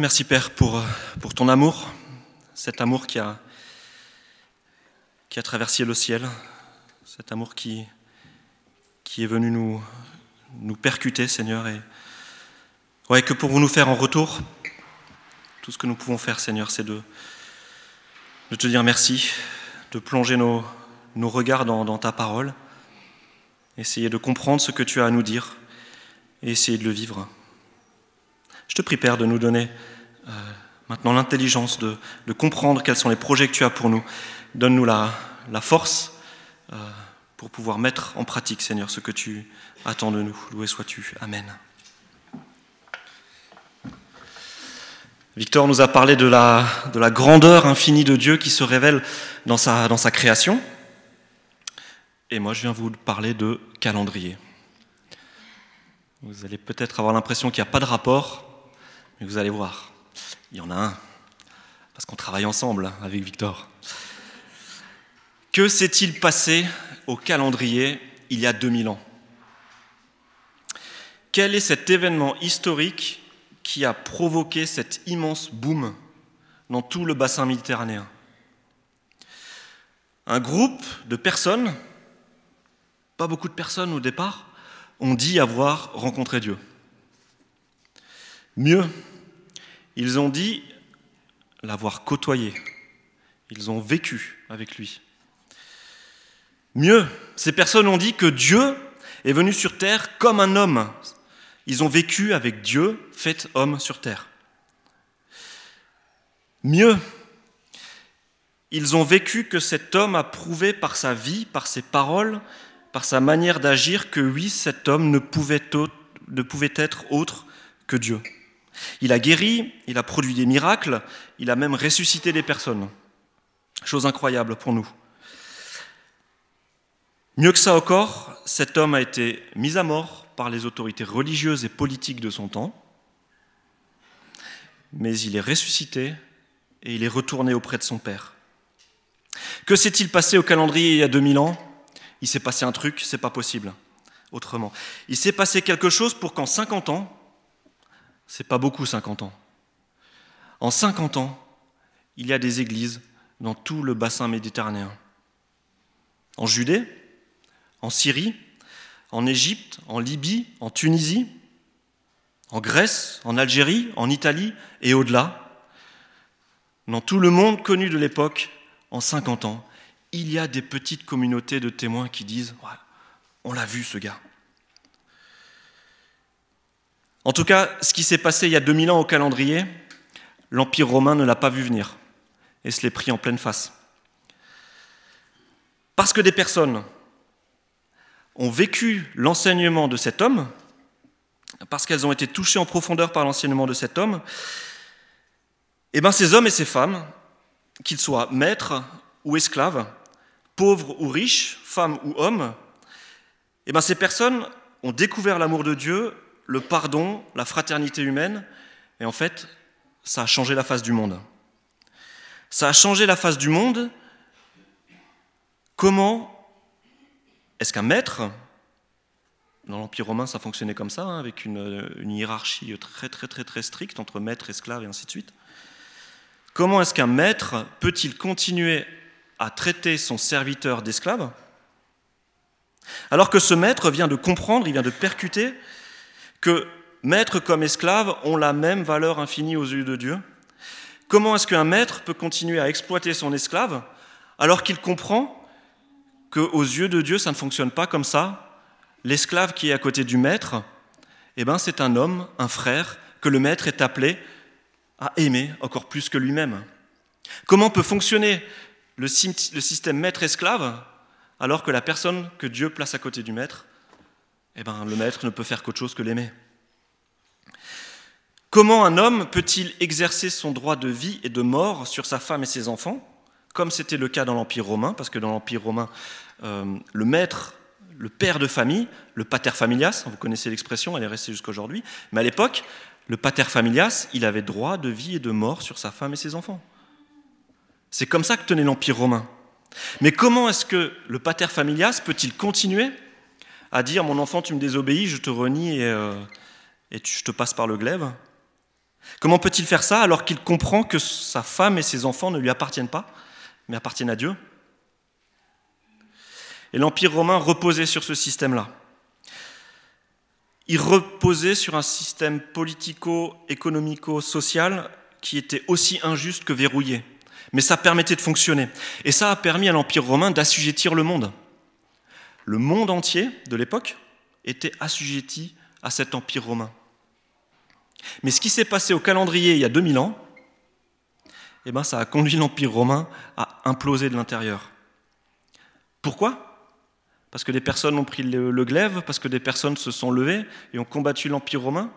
Merci Père pour, euh, pour ton amour, cet amour qui a, qui a traversé le ciel, cet amour qui, qui est venu nous, nous percuter, Seigneur, et ouais, que pour nous faire en retour, tout ce que nous pouvons faire, Seigneur, c'est de, de te dire merci, de plonger nos, nos regards dans ta parole, essayer de comprendre ce que tu as à nous dire et essayer de le vivre. Je te prie, Père, de nous donner euh, maintenant l'intelligence de, comprendre quels sont les projets que tu as pour nous. Donne-nous la, force euh, pour pouvoir mettre en pratique, Seigneur, ce que tu attends de nous. Loué sois-tu. Amen. Victor nous a parlé de la, de la, grandeur infinie de Dieu qui se révèle dans sa création. Et moi, je viens vous parler de calendrier. Vous allez peut-être avoir l'impression qu'il n'y a pas de rapport, vous allez voir, il y en a un, parce qu'on travaille ensemble avec Victor. Que s'est-il passé au calendrier il y a 2000 ans? Quel est cet événement historique qui a provoqué cet immense boom dans tout le bassin méditerranéen? Un groupe de personnes, pas beaucoup de personnes au départ, ont dit avoir rencontré Dieu. Mieux, ils ont dit l'avoir côtoyé. Ils ont vécu avec lui. Mieux, ces personnes ont dit que Dieu est venu sur terre comme un homme. Ils ont vécu avec Dieu, fait homme sur terre. Mieux, ils ont vécu que cet homme a prouvé par sa vie, par ses paroles, par sa manière d'agir, que oui, cet homme ne pouvait, être autre que Dieu. Il a guéri, il a produit des miracles, il a même ressuscité des personnes. Chose incroyable pour nous. Mieux que ça encore, cet homme a été mis à mort par les autorités religieuses et politiques de son temps, mais il est ressuscité et il est retourné auprès de son Père. Que s'est-il passé au calendrier il y a 2000 ans? Il s'est passé un truc, c'est pas possible autrement. Il s'est passé quelque chose pour qu'en 50 ans, c'est pas beaucoup 50 ans. En 50 ans, il y a des églises dans tout le bassin méditerranéen. En Judée, en Syrie, en Égypte, en Libye, en Tunisie, en Grèce, en Algérie, en Italie et au-delà. Dans tout le monde connu de l'époque, en 50 ans, il y a des petites communautés de témoins qui disent On l'a vu ce gars. En tout cas, ce qui s'est passé il y a 2000 ans au calendrier, l'Empire romain ne l'a pas vu venir et se l'est pris en pleine face. Parce que des personnes ont vécu l'enseignement de cet homme, parce qu'elles ont été touchées en profondeur par l'enseignement de cet homme, eh bien ces hommes et ces femmes, qu'ils soient maîtres ou esclaves, pauvres ou riches, femmes ou hommes, eh bien ces personnes ont découvert l'amour de Dieu le pardon, la fraternité humaine, et en fait, ça a changé la face du monde. Ça a changé la face du monde. Comment est-ce qu'un maître, dans l'Empire romain ça fonctionnait comme ça, hein, avec une, une, hiérarchie très très très très stricte entre maître, esclave et ainsi de suite, comment est-ce qu'un maître peut-il continuer à traiter son serviteur d'esclave? Alors que ce maître vient de comprendre, il vient de percuter que maître comme esclave ont la même valeur infinie aux yeux de Dieu Comment est-ce qu'un maître peut continuer à exploiter son esclave alors qu'il comprend qu'aux yeux de Dieu, ça ne fonctionne pas comme ça? L'esclave qui est à côté du maître, eh ben, c'est un homme, un frère, que le maître est appelé à aimer encore plus que lui-même. Comment peut fonctionner le système maître-esclave alors que la personne que Dieu place à côté du maître eh ben, le maître ne peut faire qu'autre chose que l'aimer. Comment un homme peut-il exercer son droit de vie et de mort sur sa femme et ses enfants, comme c'était le cas dans l'Empire romain, parce que dans l'Empire romain, euh, le maître, le père de famille, le pater familias, vous connaissez l'expression, elle est restée jusqu'aujourd'hui, mais à l'époque, le pater familias, il avait droit de vie et de mort sur sa femme et ses enfants. C'est comme ça que tenait l'Empire romain. Mais comment est-ce que le pater familias peut-il continuer à dire Mon enfant, tu me désobéis, je te renie et, euh, et je te passe par le glaive Comment peut-il faire ça alors qu'il comprend que sa femme et ses enfants ne lui appartiennent pas, mais appartiennent à Dieu? Et l'Empire romain reposait sur ce système-là. Il reposait sur un système politico-économico-social qui était aussi injuste que verrouillé. Mais ça permettait de fonctionner. Et ça a permis à l'Empire romain d'assujettir le monde. Le monde entier de l'époque était assujetti à cet Empire romain. Mais ce qui s'est passé au calendrier il y a 2000 ans, eh ben, ça a conduit l'Empire romain à imploser de l'intérieur. Pourquoi? Parce que des personnes ont pris le, glaive, parce que des personnes se sont levées et ont combattu l'Empire romain?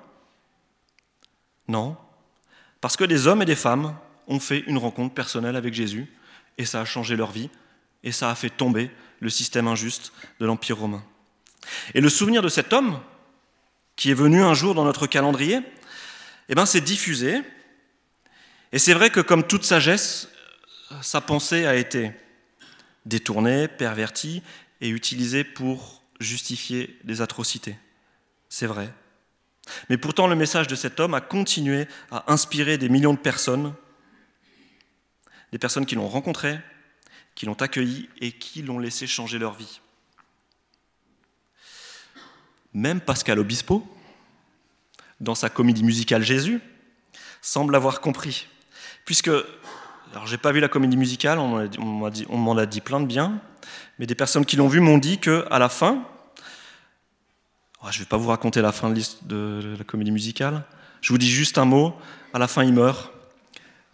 Non. Parce que des hommes et des femmes ont fait une rencontre personnelle avec Jésus et ça a changé leur vie et ça a fait tomber le système injuste de l'Empire romain. Et le souvenir de cet homme, qui est venu un jour dans notre calendrier, eh bien, c'est diffusé. Et c'est vrai que comme toute sagesse, sa pensée a été détournée, pervertie et utilisée pour justifier des atrocités. C'est vrai. Mais pourtant, le message de cet homme a continué à inspirer des millions de personnes, des personnes qui l'ont rencontré, qui l'ont accueilli et qui l'ont laissé changer leur vie. Même Pascal Obispo, dans sa comédie musicale Jésus, semble avoir compris. Puisque, alors j'ai pas vu la comédie musicale, on m'en a, dit plein de bien, mais des personnes qui l'ont vu m'ont dit qu'à la fin, oh, je ne vais pas vous raconter la fin de, de la comédie musicale, je vous dis juste un mot, à la fin il meurt,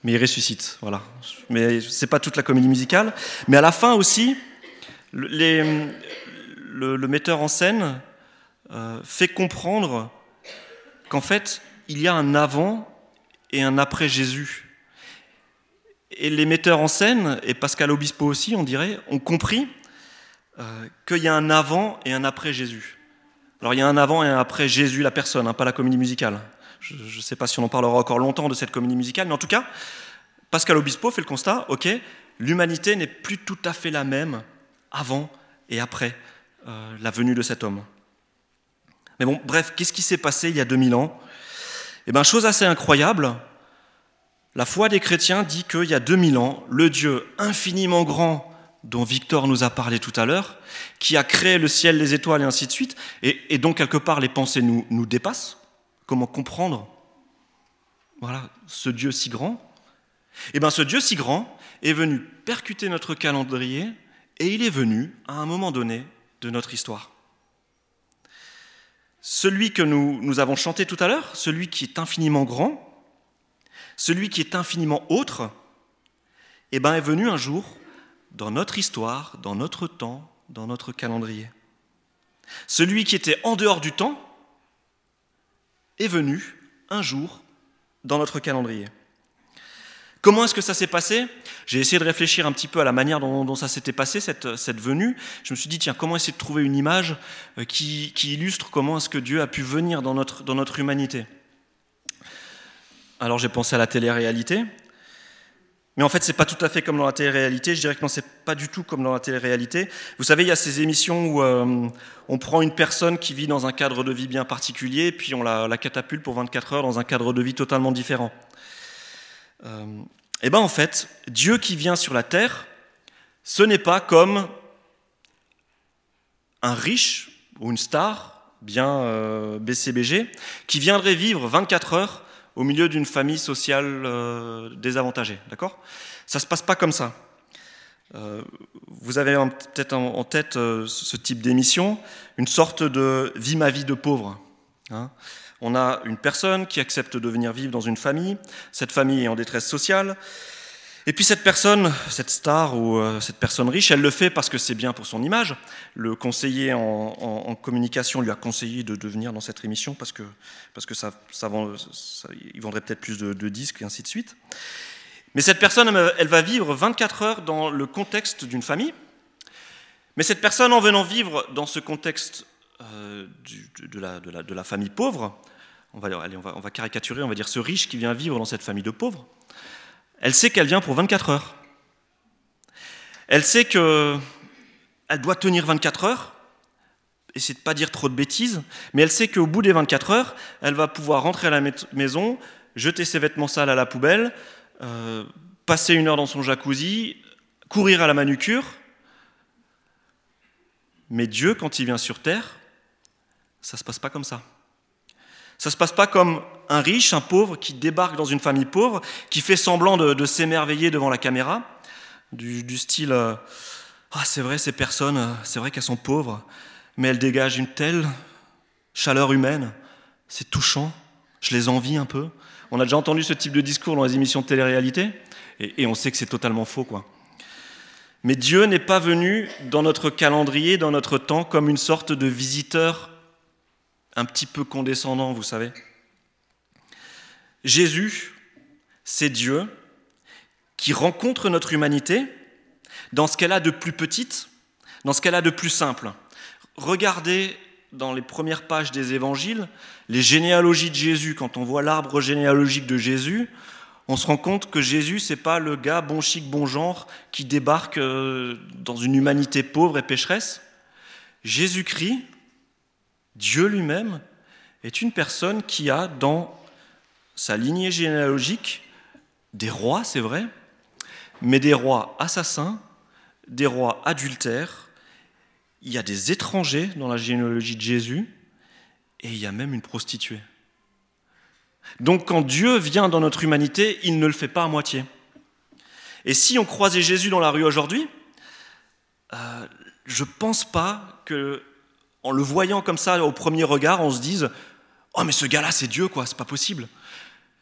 mais il ressuscite, voilà. Mais c'est pas toute la comédie musicale, mais à la fin aussi, le, metteur en scène euh, fait comprendre qu'en fait, il y a un avant et un après Jésus. Et les metteurs en scène, et Pascal Obispo aussi, on dirait, ont compris euh, qu'il y a un avant et un après Jésus. Alors il y a un avant et un après Jésus, la personne, hein, pas la comédie musicale. Je ne sais pas si on en parlera encore longtemps de cette comédie musicale, mais en tout cas, Pascal Obispo fait le constat, ok, l'humanité n'est plus tout à fait la même avant et après euh, la venue de cet homme. Mais bon, bref, qu'est-ce qui s'est passé il y a 2000 ans? Eh bien, chose assez incroyable, la foi des chrétiens dit qu'il y a 2000 ans, le Dieu infiniment grand dont Victor nous a parlé tout à l'heure, qui a créé le ciel, les étoiles et ainsi de suite, et, donc quelque part les pensées nous, nous dépassent. Comment comprendre voilà, ce Dieu si grand Eh bien ce Dieu si grand est venu percuter notre calendrier et il est venu à un moment donné de notre histoire. Celui que nous, nous avons chanté tout à l'heure, celui qui est infiniment grand, celui qui est infiniment autre, eh ben, est venu un jour dans notre histoire, dans notre temps, dans notre calendrier. Celui qui était en dehors du temps est venu un jour dans notre calendrier. Comment est-ce que ça s'est passé? J'ai essayé de réfléchir un petit peu à la manière dont, ça s'était passé, cette, venue. Je me suis dit, tiens, comment essayer de trouver une image euh, qui, illustre comment est-ce que Dieu a pu venir dans notre, dans notre humanité? Alors j'ai pensé à la télé-réalité. Mais en fait, c'est pas tout à fait comme dans la télé-réalité. Je dirais que non, c'est pas du tout comme dans la télé-réalité. Vous savez, il y a ces émissions où euh, on prend une personne qui vit dans un cadre de vie bien particulier, puis on la, la catapulte pour 24 heures dans un cadre de vie totalement différent. Euh, eh bien en fait, Dieu qui vient sur la terre, ce n'est pas comme un riche ou une star bien euh, BCBG qui viendrait vivre 24 heures au milieu d'une famille sociale euh, désavantagée. D'accord? Ça ne se passe pas comme ça. vous avez peut-être en, tête ce type d'émission, une sorte de vie ma vie de pauvre. Hein on a une personne qui accepte de venir vivre dans une famille, cette famille est en détresse sociale, et puis cette personne, cette star ou euh, cette personne riche, elle le fait parce que c'est bien pour son image. Le conseiller en, communication lui a conseillé de, devenir dans cette émission parce que, parce que ça, ça, il vendrait peut-être plus de, disques et ainsi de suite. Mais cette personne, elle va vivre 24 heures dans le contexte d'une famille. Mais cette personne, en venant vivre dans ce contexte euh, de, la, de, la, famille pauvre, on va, on, va, caricaturer, on va dire ce riche qui vient vivre dans cette famille de pauvres, elle sait qu'elle vient pour 24 heures. Elle sait qu'elle doit tenir 24 heures, et de pas dire trop de bêtises, mais elle sait qu'au bout des 24 heures, elle va pouvoir rentrer à la maison, jeter ses vêtements sales à la poubelle, euh, passer une heure dans son jacuzzi, courir à la manucure. Mais Dieu, quand il vient sur terre, ça ne se passe pas comme ça. Ça ne se passe pas comme un riche, un pauvre qui débarque dans une famille pauvre, qui fait semblant de, s'émerveiller devant la caméra, du, style euh, Ah, c'est vrai, ces personnes, euh, c'est vrai qu'elles sont pauvres, mais elles dégagent une telle chaleur humaine, c'est touchant, je les envie un peu. On a déjà entendu ce type de discours dans les émissions de télé-réalité, et, et on sait que c'est totalement faux, quoi. Mais Dieu n'est pas venu dans notre calendrier, dans notre temps, comme une sorte de visiteur un petit peu condescendant, vous savez. Jésus, c'est Dieu qui rencontre notre humanité dans ce qu'elle a de plus petite, dans ce qu'elle a de plus simple. Regardez dans les premières pages des évangiles les généalogies de Jésus. Quand on voit l'arbre généalogique de Jésus, on se rend compte que Jésus, c'est pas le gars bon chic, bon genre qui débarque euh, dans une humanité pauvre et pécheresse. Jésus-Christ, Dieu lui-même, est une personne qui a dans sa lignée généalogique des rois, c'est vrai, mais des rois assassins, des rois adultères, il y a des étrangers dans la généalogie de Jésus, et il y a même une prostituée. Donc quand Dieu vient dans notre humanité, il ne le fait pas à moitié. Et si on croisait Jésus dans la rue aujourd'hui, euh, je ne pense pas que, en le voyant comme ça au premier regard, on se dise Oh, mais ce gars-là, c'est Dieu, quoi, c'est pas possible.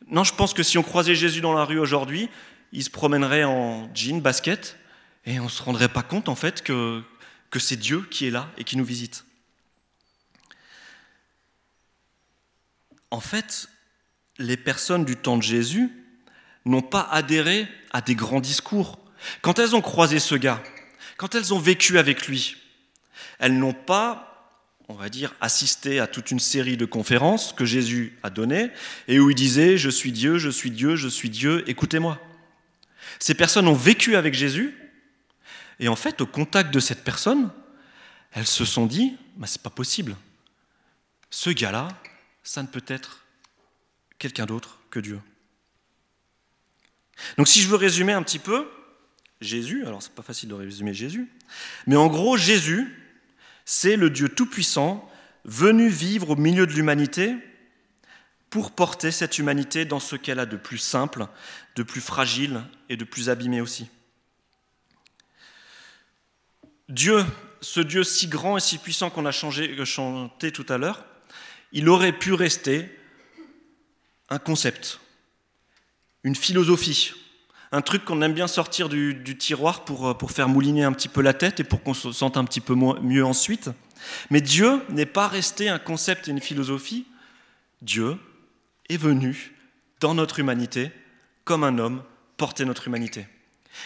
Non, je pense que si on croisait Jésus dans la rue aujourd'hui, il se promènerait en jean, basket, et on se rendrait pas compte, en fait, que, que c'est Dieu qui est là et qui nous visite. En fait, les personnes du temps de Jésus n'ont pas adhéré à des grands discours. Quand elles ont croisé ce gars, quand elles ont vécu avec lui, elles n'ont pas, on va dire, assisté à toute une série de conférences que Jésus a données et où il disait Je suis Dieu, je suis Dieu, je suis Dieu, écoutez-moi. Ces personnes ont vécu avec Jésus et en fait, au contact de cette personne, elles se sont dit bah, C'est pas possible. Ce gars-là, ça ne peut être quelqu'un d'autre que Dieu. Donc si je veux résumer un petit peu, Jésus, alors c'est pas facile de résumer Jésus, mais en gros Jésus, c'est le Dieu tout-puissant venu vivre au milieu de l'humanité pour porter cette humanité dans ce qu'elle a de plus simple, de plus fragile et de plus abîmé aussi. Dieu, ce Dieu si grand et si puissant qu'on a chanté tout à l'heure, il aurait pu rester un concept, une philosophie, un truc qu'on aime bien sortir du, tiroir pour, euh, pour, faire mouliner un petit peu la tête et pour qu'on se sente un petit peu mieux ensuite. Mais Dieu n'est pas resté un concept et une philosophie. Dieu est venu dans notre humanité comme un homme porter notre humanité.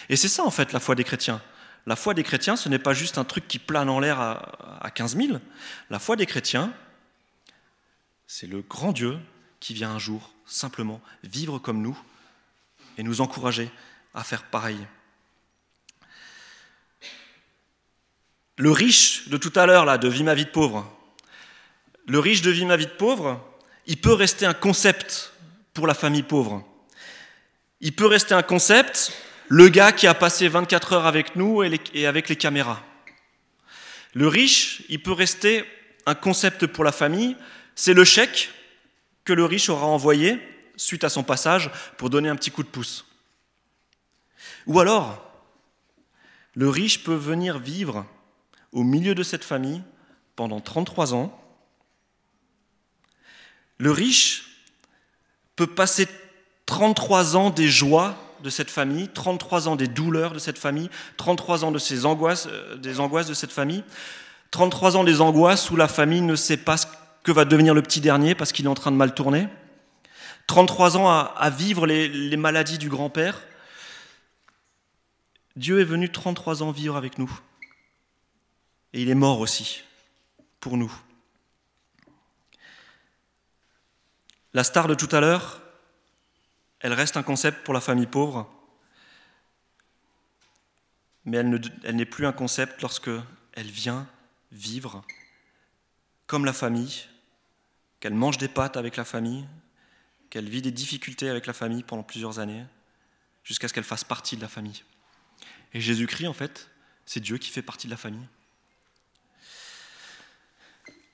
Et c'est ça en fait la foi des chrétiens. La foi des chrétiens, ce n'est pas juste un truc qui plane en l'air à, à 15 000. La foi des chrétiens, c'est le grand Dieu qui vient un jour simplement vivre comme nous et nous encourager à faire pareil. Le riche de tout à l'heure, là, de Vie ma vie de pauvre, le riche de Vie ma vie de pauvre, il peut rester un concept pour la famille pauvre. Il peut rester un concept, le gars qui a passé 24 heures avec nous et avec les caméras. Le riche, il peut rester un concept pour la famille, c'est le chèque que le riche aura envoyé suite à son passage pour donner un petit coup de pouce. Ou alors, le riche peut venir vivre au milieu de cette famille pendant 33 ans. Le riche peut passer 33 ans des joies de cette famille, 33 ans des douleurs de cette famille, 33 ans de ses angoisses, euh, des angoisses de cette famille, 33 ans des angoisses où la famille ne sait pas que va devenir le petit dernier parce qu'il est en train de mal tourner. 33 ans à, vivre les, maladies du grand-père. Dieu est venu 33 ans vivre avec nous. Et il est mort aussi pour nous. La star de tout à l'heure, elle reste un concept pour la famille pauvre, mais elle n'est plus un concept lorsque elle vient vivre comme la famille qu'elle mange des pâtes avec la famille, qu'elle vit des difficultés avec la famille pendant plusieurs années, jusqu'à ce qu'elle fasse partie de la famille. Et Jésus-Christ, en fait, c'est Dieu qui fait partie de la famille.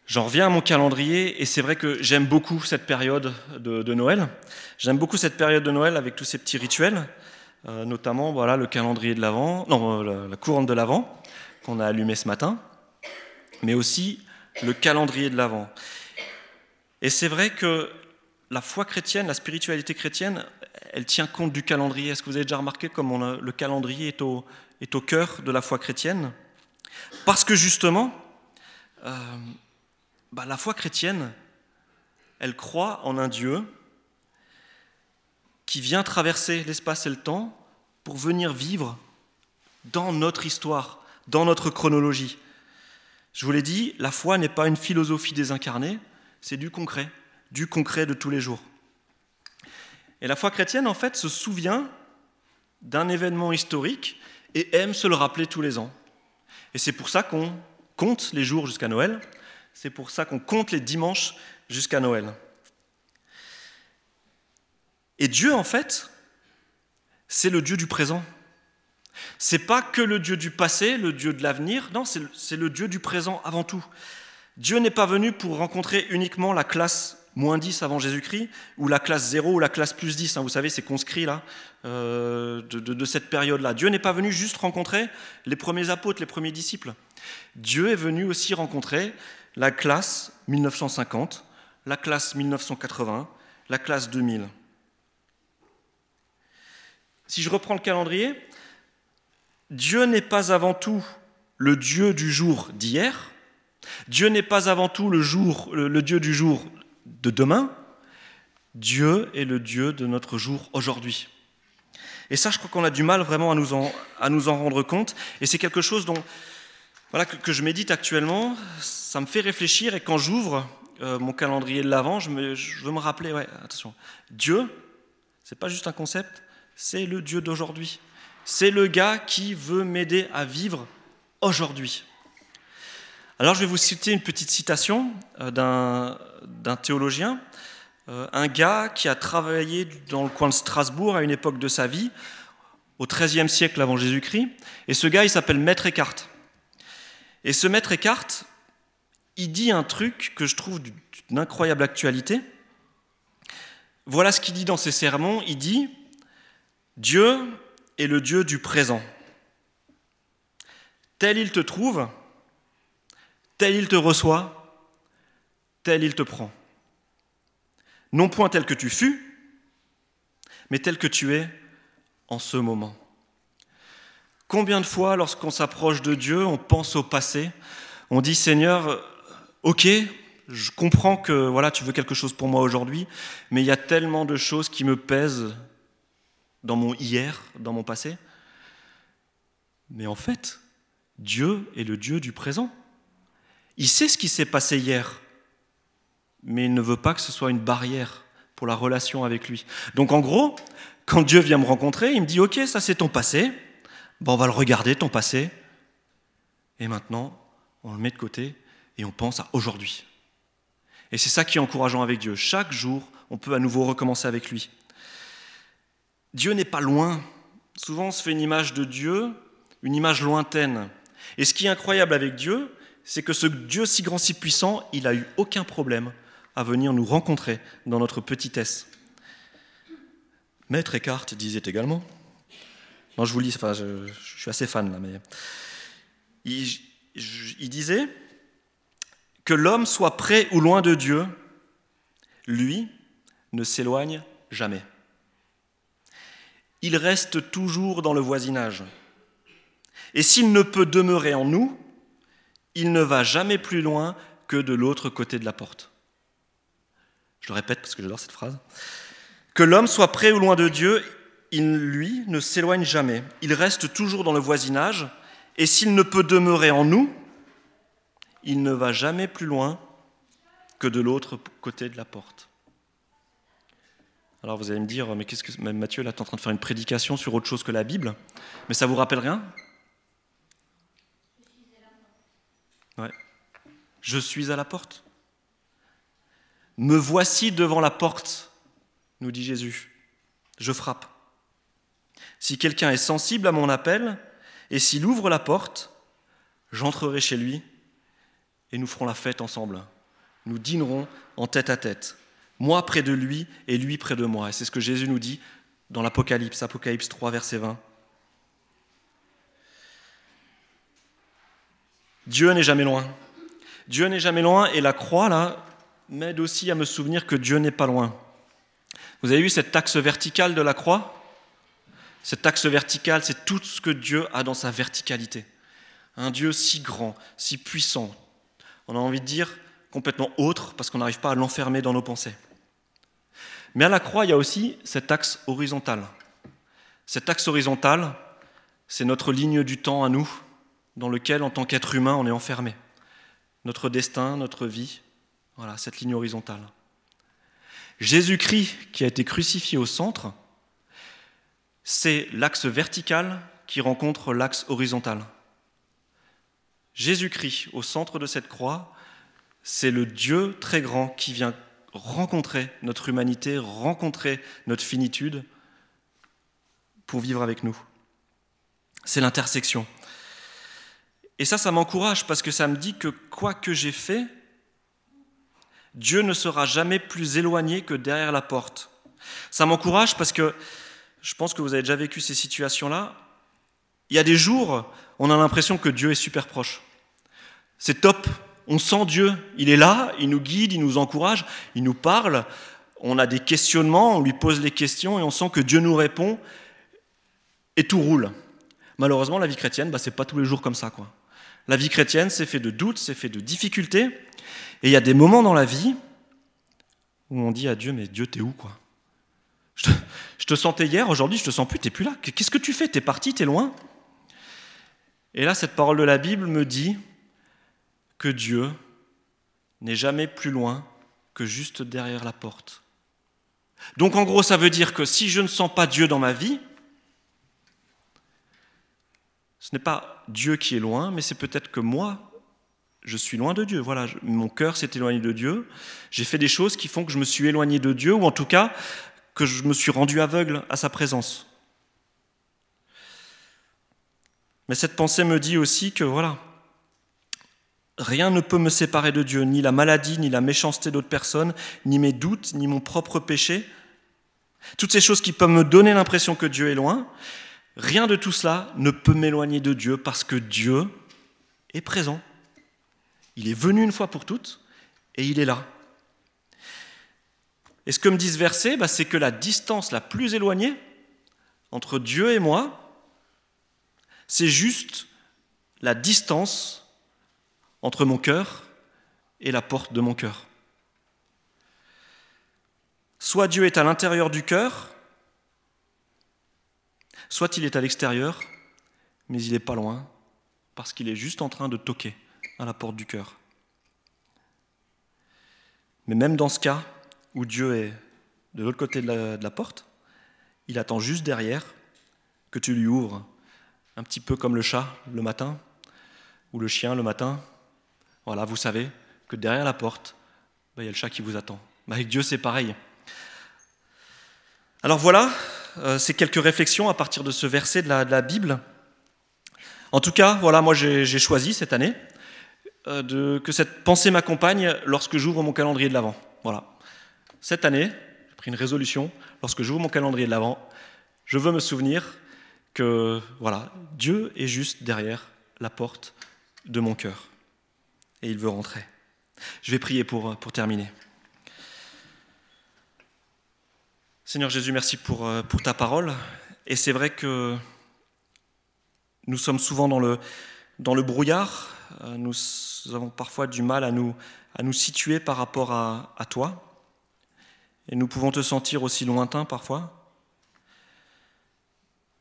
J'en reviens à mon calendrier et c'est vrai que j'aime beaucoup cette période de, Noël. J'aime beaucoup cette période de Noël avec tous ces petits rituels, euh, notamment voilà le calendrier de l'Avent, non euh, la, couronne de l'Avent qu'on a allumé ce matin, mais aussi le calendrier de l'Avent. Et c'est vrai que la foi chrétienne, la spiritualité chrétienne, elle tient compte du calendrier. Est-ce que vous avez déjà remarqué comment le calendrier est au, est au cœur de la foi chrétienne? Parce que justement, euh, bah, la foi chrétienne, elle croit en un Dieu qui vient traverser l'espace et le temps pour venir vivre dans notre histoire, dans notre chronologie. Je vous l'ai dit, la foi n'est pas une philosophie désincarnée, c'est du concret, du concret de tous les jours. Et la foi chrétienne, en fait, se souvient d'un événement historique et aime se le rappeler tous les ans. Et c'est pour ça qu'on compte les jours jusqu'à Noël, c'est pour ça qu'on compte les dimanches jusqu'à Noël. Et Dieu, en fait, c'est le Dieu du présent. C'est pas que le Dieu du passé, le Dieu de l'avenir, non, c'est le Dieu du présent avant tout. Dieu n'est pas venu pour rencontrer uniquement la classe moins 10 avant Jésus-Christ, ou la classe 0 ou la classe plus 10, hein, vous savez, c'est conscrit là, euh, de, cette période-là. Dieu n'est pas venu juste rencontrer les premiers apôtres, les premiers disciples. Dieu est venu aussi rencontrer la classe 1950, la classe 1980, la classe 2000. Si je reprends le calendrier, Dieu n'est pas avant tout le Dieu du jour d'hier, Dieu n'est pas avant tout le, jour, le Dieu du jour de demain, Dieu est le Dieu de notre jour aujourd'hui. Et ça, je crois qu'on a du mal vraiment à nous en, rendre compte, et c'est quelque chose dont voilà, que, je médite actuellement, ça me fait réfléchir et quand j'ouvre euh, mon calendrier de l'Avent, je, veux me rappeler, ouais, attention, Dieu, c'est pas juste un concept, c'est le Dieu d'aujourd'hui. C'est le gars qui veut m'aider à vivre aujourd'hui. Alors je vais vous citer une petite citation euh, d'un théologien, euh, un gars qui a travaillé dans le coin de Strasbourg à une époque de sa vie, au XIIIe siècle avant Jésus-Christ, et ce gars il s'appelle Maître Eckhart. Et ce maître Eckhart, il dit un truc que je trouve d'une incroyable actualité. Voilà ce qu'il dit dans ses sermons. Il dit Dieu est le Dieu du présent. Tel il te trouve, tel il te reçoit, tel il te prend. Non point tel que tu fus, mais tel que tu es en ce moment. Combien de fois, lorsqu'on s'approche de Dieu, on pense au passé, on dit Seigneur, ok, je comprends que voilà, tu veux quelque chose pour moi aujourd'hui, mais il y a tellement de choses qui me pèsent dans mon hier, dans mon passé. Mais en fait, Dieu est le Dieu du présent. Il sait ce qui s'est passé hier, mais il ne veut pas que ce soit une barrière pour la relation avec lui. Donc en gros, quand Dieu vient me rencontrer, il me dit, ok, ça c'est ton passé, on va le regarder, ton passé, et maintenant, on le met de côté et on pense à aujourd'hui. Et c'est ça qui est encourageant avec Dieu. Chaque jour, on peut à nouveau recommencer avec lui. Dieu n'est pas loin. Souvent, on se fait une image de Dieu, une image lointaine. Et ce qui est incroyable avec Dieu, c'est que ce Dieu si grand, si puissant, il n'a eu aucun problème à venir nous rencontrer dans notre petitesse. Maître Eckhart disait également je vous lis, enfin, je, suis assez fan là, mais. Il, disait que l'homme soit près ou loin de Dieu, lui ne s'éloigne jamais. Il reste toujours dans le voisinage. Et s'il ne peut demeurer en nous, il ne va jamais plus loin que de l'autre côté de la porte. Je le répète parce que j'adore cette phrase. Que l'homme soit près ou loin de Dieu, il, lui, ne s'éloigne jamais. Il reste toujours dans le voisinage, et s'il ne peut demeurer en nous, il ne va jamais plus loin que de l'autre côté de la porte. Alors vous allez me dire, mais qu'est-ce que Mathieu là, est en train de faire une prédication sur autre chose que la Bible, mais ça vous rappelle rien Ouais. Je suis à la porte. Me voici devant la porte nous dit Jésus. Je frappe. Si quelqu'un est sensible à mon appel, et s'il ouvre la porte, j'entrerai chez lui et nous ferons la fête ensemble. Nous dînerons en tête à tête, moi près de lui et lui près de moi. Et c'est ce que Jésus nous dit dans l'Apocalypse, Apocalypse 3, verset 20. Dieu n'est jamais loin. Dieu n'est jamais loin et la croix, là, m'aide aussi à me souvenir que Dieu n'est pas loin. Vous avez vu cette axe verticale de la croix? Cet axe vertical, c'est tout ce que Dieu a dans sa verticalité. Un Dieu si grand, si puissant. On a envie de dire complètement autre parce qu'on n'arrive pas à l'enfermer dans nos pensées. Mais à la croix, il y a aussi cet axe horizontal. Cet axe horizontal, c'est notre ligne du temps à nous, dans lequel, en tant qu'être humain, on est enfermé. Notre destin, notre vie, voilà, cette ligne horizontale. Jésus-Christ, qui a été crucifié au centre, c'est l'axe vertical qui rencontre l'axe horizontal. Jésus-Christ, au centre de cette croix, c'est le Dieu très grand qui vient rencontrer notre humanité, rencontrer notre finitude pour vivre avec nous. C'est l'intersection. Et ça, ça m'encourage parce que ça me dit que quoi que j'ai fait, Dieu ne sera jamais plus éloigné que derrière la porte. Ça m'encourage parce que je pense que vous avez déjà vécu ces situations-là. Il y a des jours, on a l'impression que Dieu est super proche. C'est top, on sent Dieu, il est là, il nous guide, il nous encourage, il nous parle, on a des questionnements, on lui pose les questions et on sent que Dieu nous répond et tout roule. Malheureusement, la vie chrétienne, bah, c'est pas tous les jours comme ça. La vie chrétienne, c'est fait de doutes, c'est fait de difficultés. Et il y a des moments dans la vie où on dit à Dieu, mais Dieu, t'es où quoi? Je te, sentais hier, aujourd'hui, je te sens plus, t'es plus là. Qu'est-ce que tu fais? T'es parti, t'es loin? Et là, cette parole de la Bible me dit que Dieu n'est jamais plus loin que juste derrière la porte. Donc en gros, ça veut dire que si je ne sens pas Dieu dans ma vie, ce n'est pas Dieu qui est loin, mais c'est peut-être que moi, je suis loin de Dieu. Voilà, mon cœur s'est éloigné de Dieu. J'ai fait des choses qui font que je me suis éloigné de Dieu, ou en tout cas que je me suis rendu aveugle à sa présence. Mais cette pensée me dit aussi que voilà, Rien ne peut me séparer de Dieu, ni la maladie, ni la méchanceté d'autres personnes, ni mes doutes, ni mon propre péché. Toutes ces choses qui peuvent me donner l'impression que Dieu est loin, rien de tout cela ne peut m'éloigner de Dieu parce que Dieu est présent. Il est venu une fois pour toutes et il est là. Et ce que me dit ce verset, bah, c'est que la distance la plus éloignée entre Dieu et moi, c'est juste la distance entre mon cœur et la porte de mon cœur. Soit Dieu est à l'intérieur du cœur, soit il est à l'extérieur, mais il n'est pas loin, parce qu'il est juste en train de toquer à la porte du cœur. Mais même dans ce cas où Dieu est de l'autre côté de la, porte, il attend juste derrière que tu lui ouvres, un petit peu comme le chat le matin, ou le chien le matin, voilà, vous savez que derrière la porte, bah, il y a le chat qui vous attend. Bah, avec Dieu, c'est pareil. Alors voilà, euh, c'est quelques réflexions à partir de ce verset de la, Bible. En tout cas, voilà, moi j'ai choisi cette année euh, que cette pensée m'accompagne lorsque j'ouvre mon calendrier de l'Avent. Voilà. Cette année, j'ai pris une résolution, lorsque j'ouvre mon calendrier de l'Avent, je veux me souvenir que voilà, Dieu est juste derrière la porte de mon cœur et il veut rentrer. Je vais prier pour, pour terminer. Seigneur Jésus, merci pour, pour ta parole. Et c'est vrai que nous sommes souvent dans le, brouillard. Nous avons parfois du mal à nous, situer par rapport à, toi. Et nous pouvons te sentir aussi lointain parfois.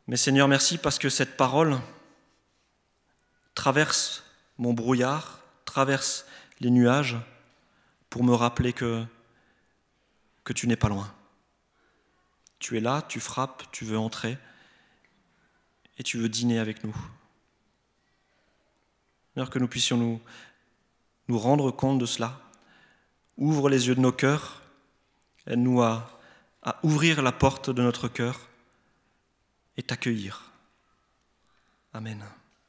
Mais Seigneur, merci parce que cette parole traverse mon brouillard, traverse les nuages pour me rappeler que tu n'es pas loin. Tu es là, tu frappes, tu veux entrer et tu veux dîner avec nous. Alors que nous puissions nous, nous rendre compte de cela. Ouvre les yeux de nos cœurs, aide-nous à ouvrir la porte de notre cœur et t'accueillir. Amen.